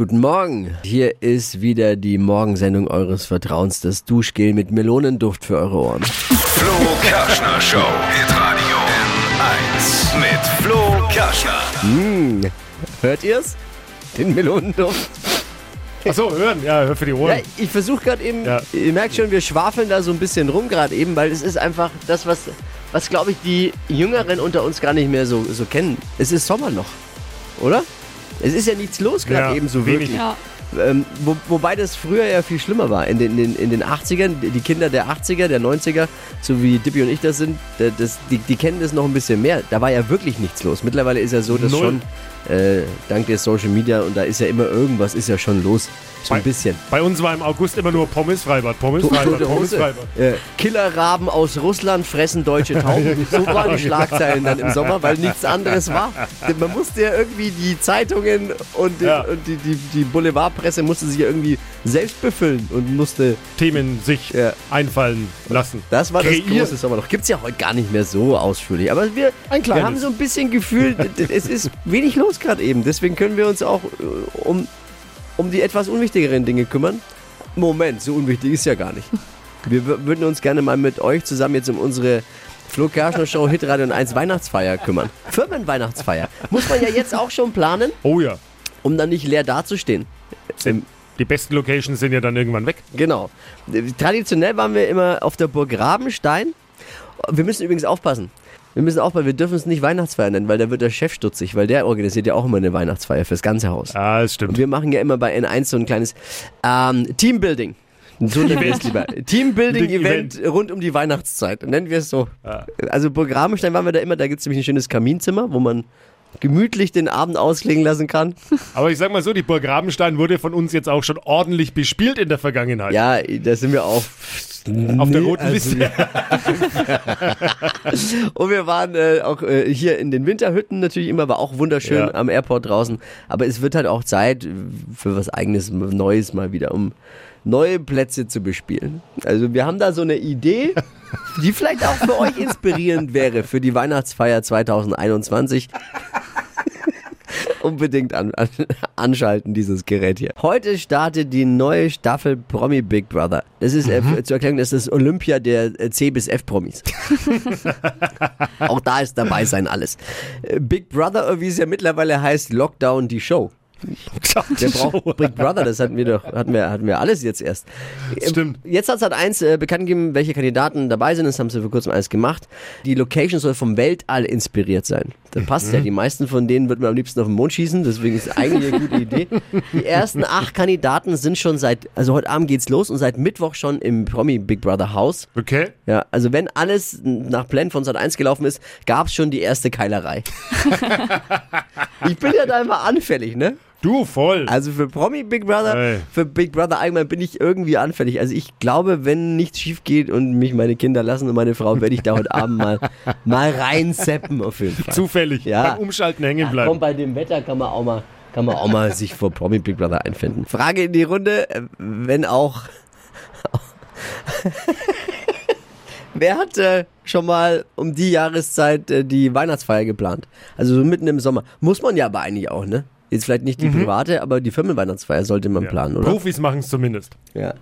Guten Morgen. Hier ist wieder die Morgensendung eures Vertrauens, das Duschgel mit Melonenduft für eure Ohren. Flo Kerschner Show. Hitradio N1 mit Flo Kerschner. Hört ihr's? Den Melonenduft? Achso, hören, ja, hör für die Ja, Ohren. ich versuche gerade eben, Ja. ihr merkt schon, wir schwafeln da so ein bisschen rum gerade eben, weil es ist einfach das, was, was glaube ich, die Jüngeren unter uns gar nicht mehr so, so kennen. Es ist Sommerloch, oder? Es ist ja nichts los gerade Ja, eben so wenig. wirklich. Ja. Ähm, wo, wobei das früher ja viel schlimmer war. In den, in, den, in den 80ern, die Kinder der 80er, der 90er, so wie Dippy und ich das sind, da- das, die, die kennen das noch ein bisschen mehr. Da war ja wirklich nichts los. Mittlerweile ist ja so, dass Null. schon äh, dank der Social Media und da ist ja immer irgendwas, ist ja schon los. So ein Bei- bisschen. Bei uns war im August immer nur Pommes Freibad, Pommes Freibad, Pommes. Freibad. Äh, Killerraben aus Russland fressen deutsche Tauben. So waren die Schlagzeilen dann im Sommer, weil nichts anderes war. Man musste ja irgendwie die Zeitungen und, die, Ja. und die, die, die Boulevardpresse musste sich ja irgendwie selbst befüllen und musste. Themen sich Ja. einfallen lassen. Das war das Kreieren. große Sommerloch. Gibt es ja heute gar nicht mehr so ausführlich. Aber wir, wir haben so ein bisschen Gefühl, es ist wenig los gerade eben. Deswegen können wir uns auch äh, um, um die etwas unwichtigeren Dinge kümmern. Moment, so unwichtig ist ja gar nicht. Wir wür- würden uns gerne mal mit euch zusammen jetzt um unsere Flo Kerschner Show Hitradio und 1 Weihnachtsfeier kümmern. Firmenweihnachtsfeier. Muss man ja jetzt auch schon planen, Oh ja. um dann nicht leer dazustehen. Sind, die besten Locations sind ja dann irgendwann weg. Genau. Traditionell waren wir immer auf der Burg Rabenstein. Wir müssen übrigens aufpassen. Wir müssen aufpassen, wir dürfen es nicht Weihnachtsfeier nennen, weil da wird der Chef stutzig, weil der organisiert ja auch immer eine Weihnachtsfeier fürs ganze Haus. Ah, das Und stimmt. wir machen ja immer bei N1 so ein kleines ähm, Teambuilding. So nennen wir es lieber. Teambuilding-Event Event. rund um die Weihnachtszeit. Nennen wir es so. Ja. Also Burg Rabenstein waren wir da immer, da gibt es nämlich ein schönes Kaminzimmer, wo man gemütlich den Abend ausklingen lassen kann. Aber ich sag mal so, die Burg Rabenstein wurde von uns jetzt auch schon ordentlich bespielt in der Vergangenheit. Ja, da sind wir auch Auf der Nee, roten also Liste. Und wir waren äh, auch äh, hier in den Winterhütten natürlich immer, war auch wunderschön Ja. am Airport draußen. Aber es wird halt auch Zeit für was eigenes, Neues mal wieder, um neue Plätze zu bespielen. Also wir haben da so eine Idee, die vielleicht auch für euch inspirierend wäre für die Weihnachtsfeier 2021. Unbedingt an, an, anschalten, dieses Gerät hier. Heute startet die neue Staffel Promi Big Brother. Das ist, äh, zu erklären, das ist Olympia der äh, C bis F Promis. Auch da ist dabei sein alles. Äh, Big Brother, wie es ja mittlerweile heißt, Lockdown die Show. Der braucht Big Brother, das hatten wir doch, hatten wir, hatten wir alles jetzt erst. Ähm, Stimmt. Jetzt hat Sat 1 äh, bekannt gegeben, welche Kandidaten dabei sind. Das haben sie vor kurzem alles gemacht. Die Location soll vom Weltall inspiriert sein. Das passt ja. Die meisten von denen wird man am liebsten auf den Mond schießen. Deswegen ist eigentlich eine gute Idee. Die ersten acht Kandidaten sind schon seit, also heute Abend geht's los und seit Mittwoch schon im Promi Big Brother Haus. Okay. Ja, also wenn alles nach Plan von Sat 1 gelaufen ist, gab's schon die erste Keilerei. ich bin ja da immer anfällig, ne? Du voll. Also für Promi Big Brother, Ey. für Big Brother allgemein bin ich irgendwie anfällig. Also ich glaube, wenn nichts schief geht und mich meine Kinder lassen und meine Frau, werde ich da heute Abend mal, mal reinseppen auf jeden Fall. Zufällig. Ja. Beim Umschalten hängen Komm, bleiben. bei dem Wetter kann man auch mal, kann man auch mal sich vor Promi Big Brother einfinden. Frage in die Runde, wenn auch. Wer hat äh, schon mal um die Jahreszeit äh, die Weihnachtsfeier geplant? Also so mitten im Sommer. Muss man ja aber eigentlich auch, ne? Jetzt vielleicht nicht die private, aber die Firmenweihnachtsfeier sollte man planen, oder? Profis machen es zumindest. Ja.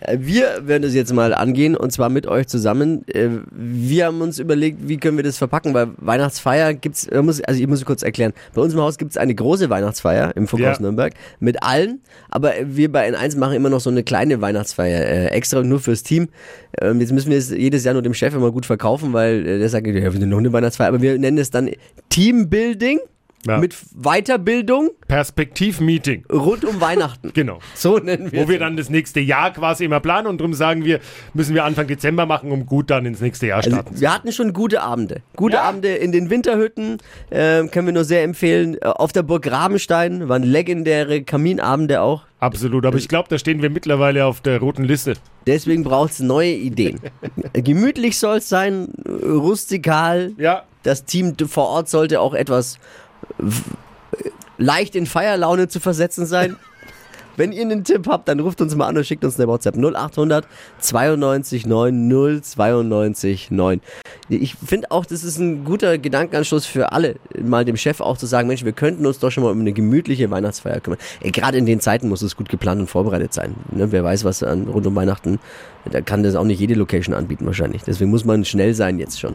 Äh, Wir werden das jetzt mal angehen und zwar mit euch zusammen. Äh, Wir haben uns überlegt, wie können wir das verpacken, weil Weihnachtsfeier gibt's, äh, muss- also ich muss kurz erklären, bei uns im Haus gibt's eine große Weihnachtsfeier im Funkhaus Ja. Nürnberg mit allen, aber wir bei N1 machen immer noch so eine kleine Weihnachtsfeier, äh, extra nur fürs Team. Ähm, Jetzt müssen wir es jedes Jahr nur dem Chef immer gut verkaufen, weil äh, der sagt, ja, wir sind noch eine Weihnachtsfeier, aber wir nennen es dann Teambuilding Ja. mit Weiterbildung Perspektiv-Meeting. rund um Weihnachten. Genau. So nennen wir Wo wir es. dann das nächste Jahr quasi immer planen und darum sagen wir, müssen wir Anfang Dezember machen, um gut dann ins nächste Jahr Also, starten. zu wir hatten schon gute Abende. Gute Ja. Abende in den Winterhütten, äh, können wir nur sehr empfehlen. Äh, Auf der Burg Rabenstein waren legendäre Kaminabende auch. Absolut, aber ich glaube, da stehen wir mittlerweile auf der roten Liste. Deswegen braucht's neue Ideen. Gemütlich soll es sein, äh, rustikal. Ja, Das Team vor Ort sollte auch etwas leicht in Feierlaune zu versetzen sein. Wenn ihr einen Tipp habt, dann ruft uns mal an und schickt uns eine WhatsApp 0800 92 9 092 9. Ich finde auch, das ist ein guter Gedankenanschluss für alle, mal dem Chef auch zu sagen, Mensch, wir könnten uns doch schon mal um eine gemütliche Weihnachtsfeier kümmern. Gerade in den Zeiten muss es gut geplant und vorbereitet sein. Ne? Wer weiß, was an, rund um Weihnachten, da kann das auch nicht jede Location anbieten wahrscheinlich. Deswegen muss man schnell sein jetzt schon.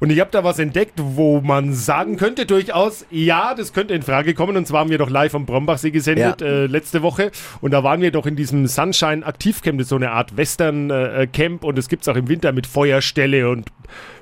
Und ich habe da was entdeckt, wo man sagen könnte durchaus, ja, das könnte in Frage kommen. Und zwar haben wir doch live am Brombachsee gesendet Ja. äh, letzte Woche. Und da waren wir doch in diesem Sunshine Aktivcamp, das ist so eine Art Western-Camp. und es gibt es auch im Winter mit Feuerstelle und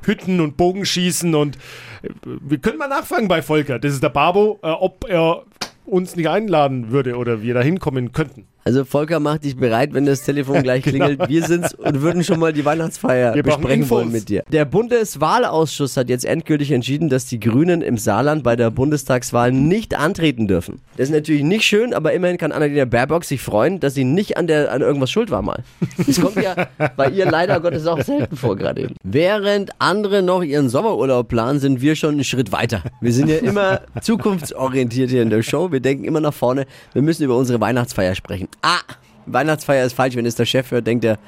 Hütten und Bogenschießen. Und äh, wir können mal nachfragen bei Volker, das ist der Babo, äh, ob er uns nicht einladen würde oder wir da hinkommen könnten. Also Volker macht dich bereit, wenn das Telefon gleich klingelt. Wir sind's und würden schon mal die Weihnachtsfeier Wir besprechen wollen mit dir. Der Bundeswahlausschuss hat jetzt endgültig entschieden, dass die Grünen im Saarland bei der Bundestagswahl nicht antreten dürfen. Das ist natürlich nicht schön, aber immerhin kann Annalena Baerbock sich freuen, dass sie nicht an, der, an irgendwas schuld war mal. Das kommt ja bei ihr leider Gottes auch selten vor gerade eben. Während andere noch ihren Sommerurlaub planen, sind wir schon einen Schritt weiter. Wir sind ja immer zukunftsorientiert hier in der Show. Wir denken immer nach vorne. Wir müssen über unsere Weihnachtsfeier sprechen. Ah, Weihnachtsfeier ist falsch. Wenn es der Chef hört, denkt er,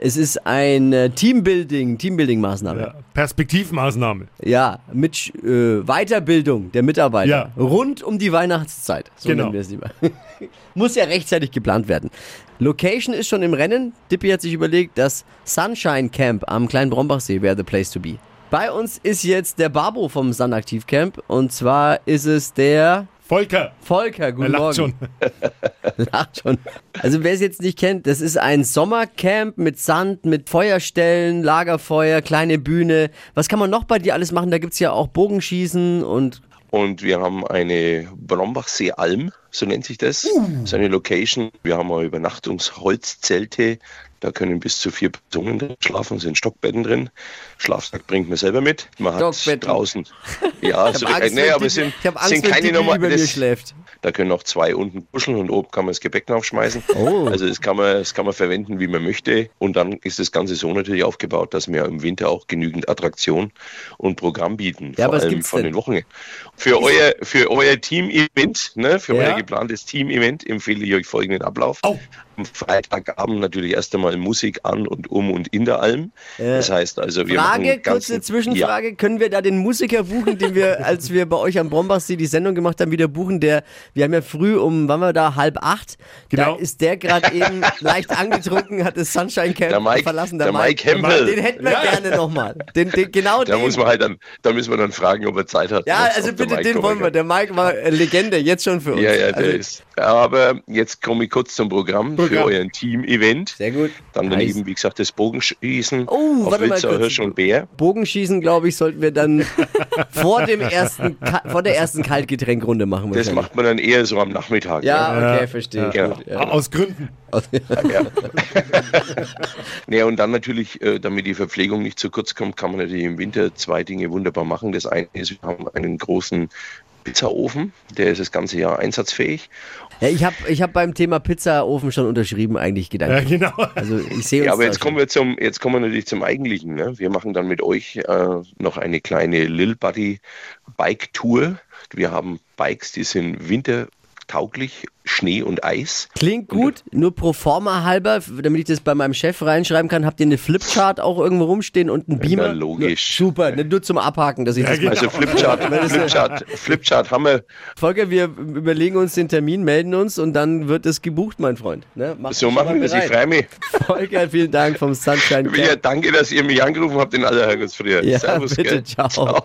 es ist eine Teambuilding, Teambuilding-Maßnahme. Ja, Perspektivmaßnahme. Ja, mit äh, Weiterbildung der Mitarbeiter. Ja. Rund um die Weihnachtszeit. So Genau. nennen wir es lieber. Muss ja rechtzeitig geplant werden. Location ist schon im Rennen. Dippi hat sich überlegt, das Sunshine Camp am kleinen Brombachsee wäre the place to be. Bei uns ist jetzt der Babo vom Sun Aktiv Camp und zwar ist es der Volker, Volker. er Guten lacht Morgen. schon. Lacht schon. Also wer es jetzt nicht kennt, das ist ein Sommercamp mit Sand, mit Feuerstellen, Lagerfeuer, kleine Bühne. Was kann man noch bei dir alles machen? Da gibt's ja auch Bogenschießen und Und wir haben eine Brombachsee-Alm, so nennt sich das. Das ist eine Location. Wir haben auch Übernachtungsholzzelte. Da können bis zu vier Personen drin schlafen, sind Stockbetten drin. Schlafsack bringt man selber mit. Man hat draußen. Ja, ich so, habe Angst, nee, aber es sind, Angst, sind keine Nummer. Das, da können noch zwei unten kuscheln und oben kann man das Gepäck draufschmeißen. Oh. Also das kann, man, das kann man verwenden, wie man möchte. Und dann ist das Ganze so natürlich aufgebaut, dass wir im Winter auch genügend Attraktion und Programm bieten. Ja, vor was allem von denn? den Wochen. Für euer, für euer Team-Event, ne, für Ja. euer geplantes Team-Event empfehle ich euch folgenden Ablauf. Oh. Am Freitagabend natürlich erst einmal Musik an und um und in der Alm. das heißt also, wir Frage, machen kurze Zwischenfrage. Können wir da den Musiker buchen, den wir, als wir bei euch am Brombachsee die Sendung gemacht haben, wieder buchen? Der, wir haben ja früh um, wann war da, halb acht. Genau. Da ist der gerade eben leicht angetrunken, hat das Sunshine Camp Der Mike- verlassen. der Mike Hempel. Den hätten wir gerne nochmal. Den, den, genau Da den. muss man halt dann, da müssen wir dann fragen, ob er Zeit hat. ja, also der bitte, Mike den wollen wir. Der Mike war äh, Legende, jetzt schon für uns. Ja, ja, der also, ist. Aber jetzt komme ich kurz zum Programm, für euren Team-Event. Sehr gut. Dann Nice. daneben, wie gesagt, das Bogenschießen Oh, auf warte mal Wilzer, kurz. Hirsch und Bär. Bogenschießen, glaube ich, sollten wir dann vor dem ersten, vor der ersten Kaltgetränkrunde machen. Das macht man dann eher so am Nachmittag. Ja, okay, Ja, verstehe. ja. Gut, ja. Aus Gründen. Ja. Naja, und dann natürlich, äh, damit die Verpflegung nicht zu kurz kommt, kann man natürlich im Winter zwei Dinge wunderbar machen. Das eine ist, wir haben einen großen Pizzaofen, der ist das ganze Jahr einsatzfähig. Ja, ich habe ich hab beim Thema Pizzaofen schon unterschrieben, eigentlich Ja, gedacht. genau. Also ich sehe uns Ja, aber jetzt schon. kommen wir zum, jetzt kommen wir natürlich zum Eigentlichen. Ne? Wir machen dann mit euch äh, noch eine kleine Lil Buddy Bike Tour. Wir haben Bikes, die sind wintertauglich, Schnee und Eis. Klingt gut, nur pro forma halber, damit ich das bei meinem Chef reinschreiben kann, habt ihr eine Flipchart auch irgendwo rumstehen und einen Beamer? Na, logisch. Nur, super, ne, nur zum Abhaken, dass ich das genau. mal... Also Flipchart, Flipchart, Flipchart haben wir, Volker, wir überlegen uns den Termin, melden uns und dann wird es gebucht, mein Freund. Ne? Mach so machen wir das. Ich freue mich. Volker, vielen Dank vom Sunshine Ja, Camp. danke, dass ihr mich angerufen habt in aller Herrgottsfrühe. Ja, Servus, bitte, gell? ciao.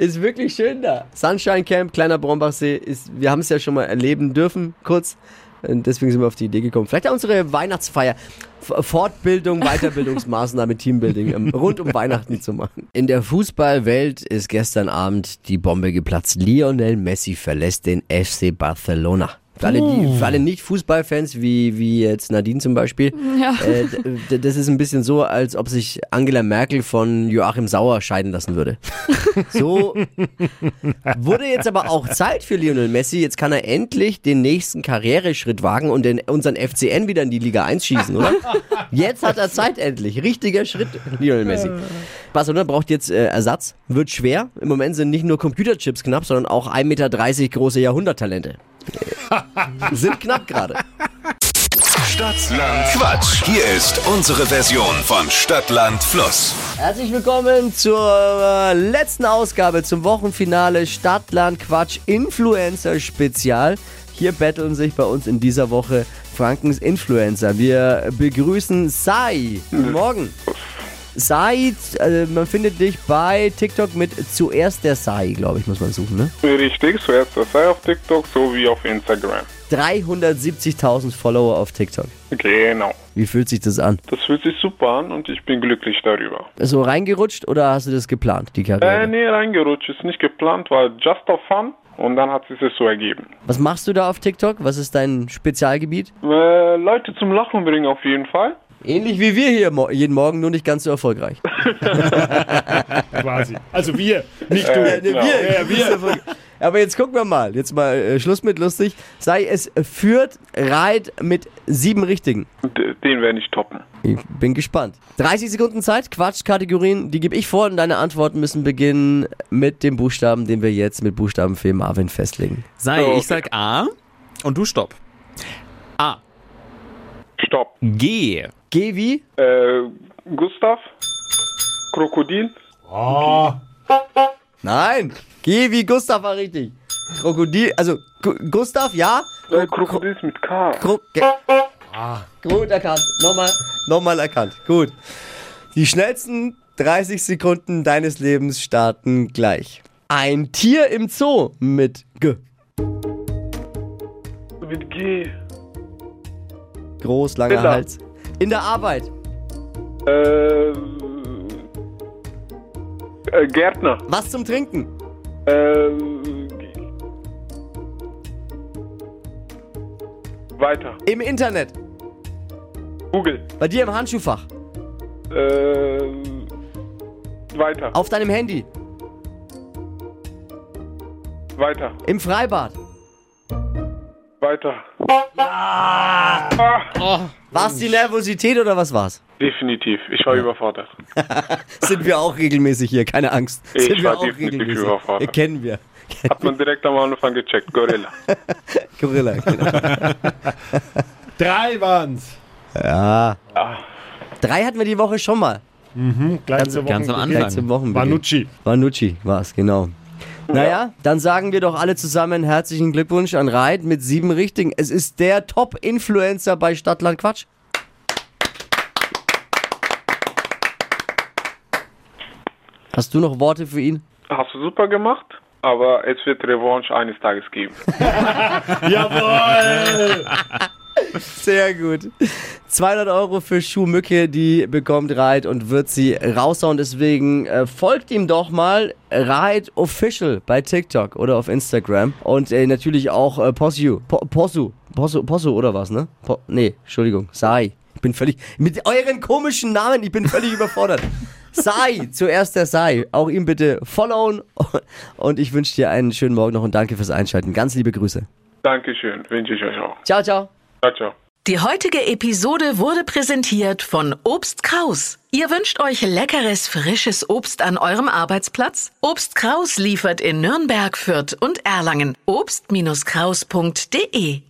Ist wirklich schön da. Sunshine Camp, kleiner Brombachsee, ist, wir haben es ja schon mal erleben dürfen, kurz. Und deswegen sind wir auf die Idee gekommen. Vielleicht auch unsere Weihnachtsfeier. Fortbildung, Weiterbildungsmaßnahme, Teambuilding ähm, rund um Weihnachten zu machen. In der Fußballwelt ist gestern Abend die Bombe geplatzt. Lionel Messi verlässt den FC Barcelona. Für alle, die, für alle Nicht-Fußballfans, wie, wie jetzt Nadine zum Beispiel, Ja. äh, das ist ein bisschen so, als ob sich Angela Merkel von Joachim Sauer scheiden lassen würde. So wurde jetzt aber auch Zeit für Lionel Messi. Jetzt kann er endlich den nächsten Karriereschritt wagen und den, unseren FCN wieder in die Liga 1 schießen, oder? Jetzt hat er Zeit endlich. Richtiger Schritt, Lionel Messi. Barcelona braucht jetzt äh, Ersatz. Wird schwer. Im Moment sind nicht nur Computerchips knapp, sondern auch 1,30 Meter große Jahrhunderttalente. Sind knapp gerade. Stadtland Quatsch. Hier ist unsere Version von Stadtland Fluss. Herzlich willkommen zur äh, letzten Ausgabe zum Wochenfinale Stadtland Quatsch Influencer Spezial. Hier betteln sich bei uns in dieser Woche Frankens Influencer. Wir begrüßen Sai. Guten Morgen. Sai, äh, man findet dich bei TikTok mit zuerst der Sai, glaube ich, muss man suchen, ne? Richtig, zuerst das sei auf TikTok sowie auf Instagram. 370.000 Follower auf TikTok. Genau. Wie fühlt sich das an? Das fühlt sich super an und ich bin glücklich darüber. So reingerutscht oder hast du das geplant, die Äh, Karriere? nee, reingerutscht, ist nicht geplant, war just for fun und dann hat sich das so ergeben. Was machst du da auf TikTok? Was ist dein Spezialgebiet? Äh, Leute zum Lachen bringen auf jeden Fall. Ähnlich wie wir hier mo jeden Morgen, nur nicht ganz so erfolgreich. Quasi. Also wir, nicht du. Äh, genau. Ja, wir. Aber jetzt gucken wir mal. Jetzt mal äh, Schluss mit lustig. Sei es führt Reit mit sieben Richtigen. Den werde ich toppen. Ich bin gespannt. 30 Sekunden Zeit, Quatschkategorien, die gebe ich vor und deine Antworten müssen beginnen mit dem Buchstaben, den wir jetzt mit Buchstaben für Marvin festlegen. Sei, Okay. ich sag A und du stopp. A. Stopp. G. Geh wie? Äh, Gustav? Krokodil? Oh, Nein. Geh wie Gustav war richtig. Krokodil, also Gu Gustav, ja? Äh, Krokodil ist mit K. Kro ge Gut erkannt. Nochmal, nochmal erkannt. Gut. Die schnellsten 30 Sekunden deines Lebens starten gleich. Ein Tier im Zoo mit G. Mit G. Groß, langer. Hals. In der Arbeit. Äh, äh, Gärtner. Was zum Trinken. Äh, weiter. Im Internet. Google. Bei dir im Handschuhfach. Äh, weiter. Auf deinem Handy. Weiter. Im Freibad. Weiter. War es die Nervosität oder was war's? Definitiv. Ich war überfordert. Sind wir auch regelmäßig hier, keine Angst. Ich Sind wir war auch definitiv regelmäßig. überfordert. Äh, Kennen wir. Hat man direkt am Anfang gecheckt. Gorilla. Gorilla. Genau. drei waren's. Ja. Drei hatten wir die Woche schon mal. Gleich zur ganz am. Anfang. Zum Wochenbeginn. Vanucci. Vanucci war es, genau. Naja, dann sagen wir doch alle zusammen herzlichen Glückwunsch an Reit mit sieben Richtigen. Es ist der Top-Influencer bei Stadtland Quatsch. Hast du noch Worte für ihn? Hast du super gemacht, aber es wird Revanche eines Tages geben. Jawohl! Sehr gut. 200 Euro für Schuhmücke, die bekommt Reit und wird sie raushauen. Deswegen äh, folgt ihm doch mal Reit Official bei TikTok oder auf Instagram. Und äh, natürlich auch äh, Possu. Po Possu. Possu. Possu oder was, ne? Po nee, Entschuldigung. Sai. Ich bin völlig. Mit euren komischen Namen, ich bin völlig überfordert. Sai, zuerst der Sai. Auch ihm bitte followen. Und ich wünsche dir einen schönen Morgen noch und danke fürs Einschalten. Ganz liebe Grüße. Dankeschön. Wünsche ich euch auch. Ciao, ciao. Ciao, ciao. Die heutige Episode wurde präsentiert von Obst Kraus. Ihr wünscht euch leckeres, frisches Obst an eurem Arbeitsplatz? Obst Kraus liefert in Nürnberg, Fürth und Erlangen. Obst-Kraus.de